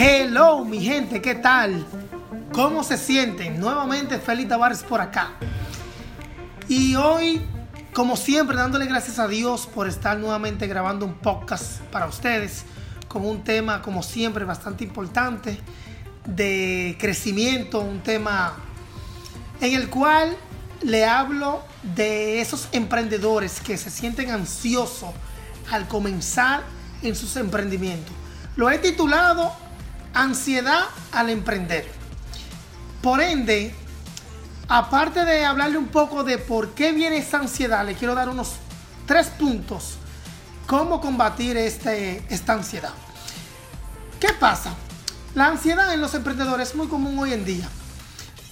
Hello, mi gente, ¿qué tal? ¿Cómo se sienten? Nuevamente, Félix Tavares por acá. Y hoy, como siempre, dándole gracias a Dios por estar nuevamente grabando un podcast para ustedes con un tema, como siempre, bastante importante de crecimiento, un tema en el cual le hablo de esos emprendedores que se sienten ansiosos al comenzar en sus emprendimientos. Lo he titulado Ansiedad al emprender. Por ende, aparte de hablarle un poco de por qué viene esa ansiedad, le quiero dar unos tres puntos cómo combatir este, esta ansiedad. ¿Qué pasa? La ansiedad en los emprendedores es muy común hoy en día.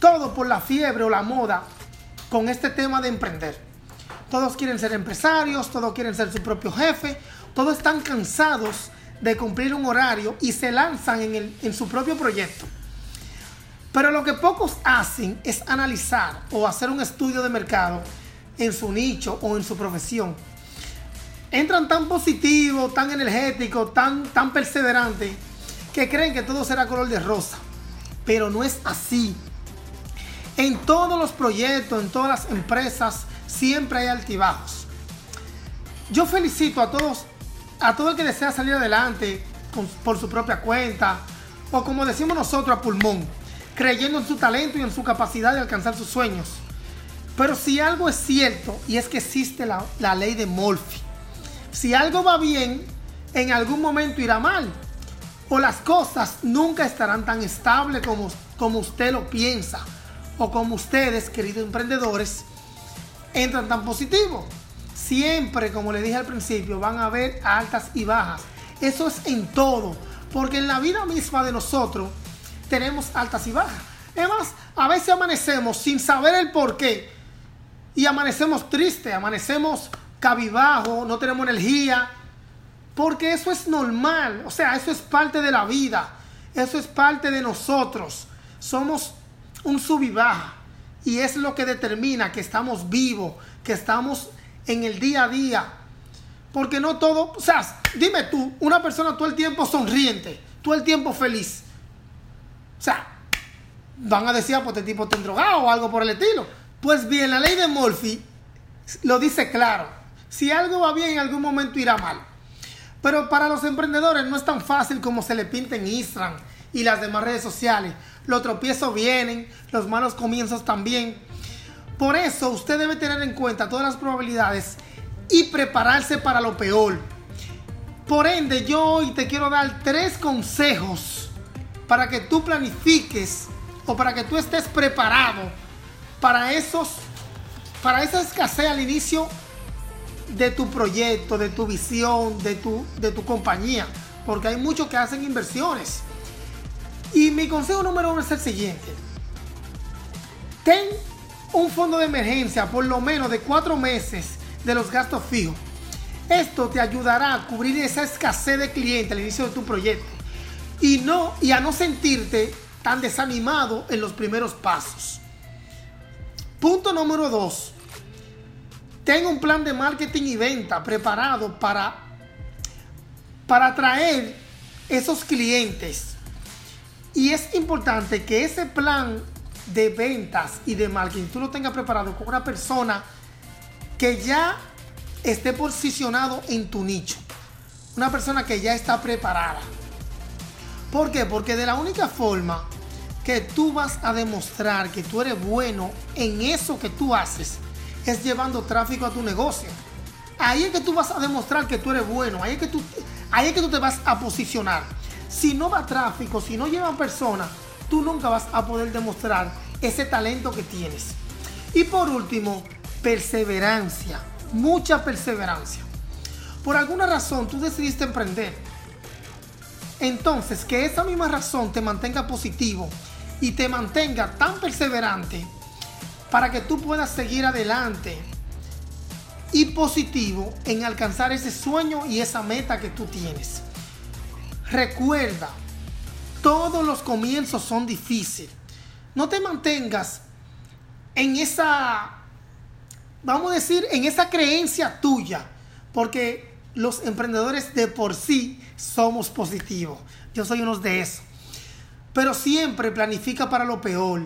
Todo por la fiebre o la moda con este tema de emprender. Todos quieren ser empresarios, todos quieren ser su propio jefe, todos están cansados de cumplir un horario y se lanzan en, en su propio proyecto. Pero lo que pocos hacen es analizar o hacer un estudio de mercado en su nicho o en su profesión. Entran tan positivos, tan energéticos, tan, tan perseverantes, que creen que todo será color de rosa. Pero no es así. En todos los proyectos, en todas las empresas, siempre hay altibajos. Yo felicito a todos a todo el que desea salir adelante por su propia cuenta, o como decimos nosotros a pulmón, creyendo en su talento y en su capacidad de alcanzar sus sueños. Pero si algo es cierto, y es que existe la, la ley de Murphy, si algo va bien, en algún momento irá mal, o las cosas nunca estarán tan estables como, como usted lo piensa, o como ustedes, queridos emprendedores, entran tan positivos siempre, como le dije al principio, van a haber altas y bajas. Eso es en todo, porque en la vida misma de nosotros tenemos altas y bajas. Además, a veces amanecemos sin saber el por qué y amanecemos tristes, amanecemos cabibajo, no tenemos energía, porque eso es normal, o sea, eso es parte de la vida, eso es parte de nosotros. Somos un sub y baja y es lo que determina que estamos vivos, que estamos en el día a día. Porque no todo, o sea, dime tú, una persona todo el tiempo sonriente, todo el tiempo feliz. O sea, van a decir, ah, pues este tipo está drogado o algo por el estilo. Pues bien, la ley de Murphy lo dice claro. Si algo va bien, en algún momento irá mal. Pero para los emprendedores no es tan fácil como se le pinta en Instagram y las demás redes sociales. Los tropiezos vienen, los malos comienzos también. Por eso usted debe tener en cuenta todas las probabilidades y prepararse para lo peor. Por ende, yo hoy te quiero dar tres consejos para que tú planifiques o para que tú estés preparado para esos para esa escasez al inicio de tu proyecto, de tu visión, de tu, de tu compañía, porque hay muchos que hacen inversiones. Y mi consejo número uno es el siguiente. Ten un fondo de emergencia por lo menos de cuatro meses de los gastos fijos. Esto te ayudará a cubrir esa escasez de clientes al inicio de tu proyecto y, no, y a no sentirte tan desanimado en los primeros pasos. Punto número dos. Ten un plan de marketing y venta preparado para, para atraer esos clientes. Y es importante que ese plan de ventas y de marketing tú lo tengas preparado con una persona que ya esté posicionado en tu nicho. Una persona que ya está preparada. ¿Por qué? Porque de la única forma que tú vas a demostrar que tú eres bueno en eso que tú haces es llevando tráfico a tu negocio. Ahí es que tú vas a demostrar que tú eres bueno. Ahí es que tú, ahí es que tú te vas a posicionar. Si no va tráfico, si no llevan personas, tú nunca vas a poder demostrar ese talento que tienes. Y por último, perseverancia, mucha perseverancia. Por alguna razón tú decidiste emprender. Entonces, que esa misma razón te mantenga positivo y te mantenga tan perseverante para que tú puedas seguir adelante y positivo en alcanzar ese sueño y esa meta que tú tienes. Recuerda, todos los comienzos son difíciles. No te mantengas en esa, vamos a decir, en esa creencia tuya, porque los emprendedores de por sí somos positivos. Yo soy uno de esos. pero siempre planifica para lo peor.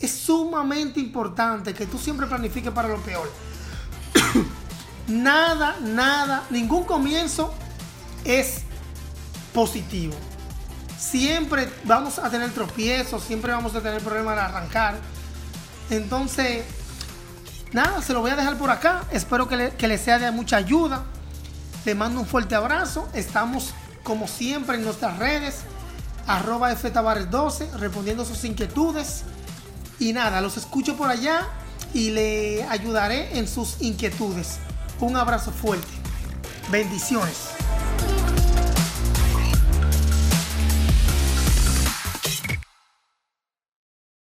Es sumamente importante que tú siempre planifiques para lo peor. nada, nada, ningún comienzo es positivo. Siempre vamos a tener tropiezos, siempre vamos a tener problemas al arrancar. Entonces, nada, se lo voy a dejar por acá. Espero que le, sea de mucha ayuda. Le mando un fuerte abrazo. Estamos como siempre en nuestras redes. Arroba ftavares12 respondiendo sus inquietudes. Y nada, los escucho por allá y le ayudaré en sus inquietudes. Un abrazo fuerte. Bendiciones.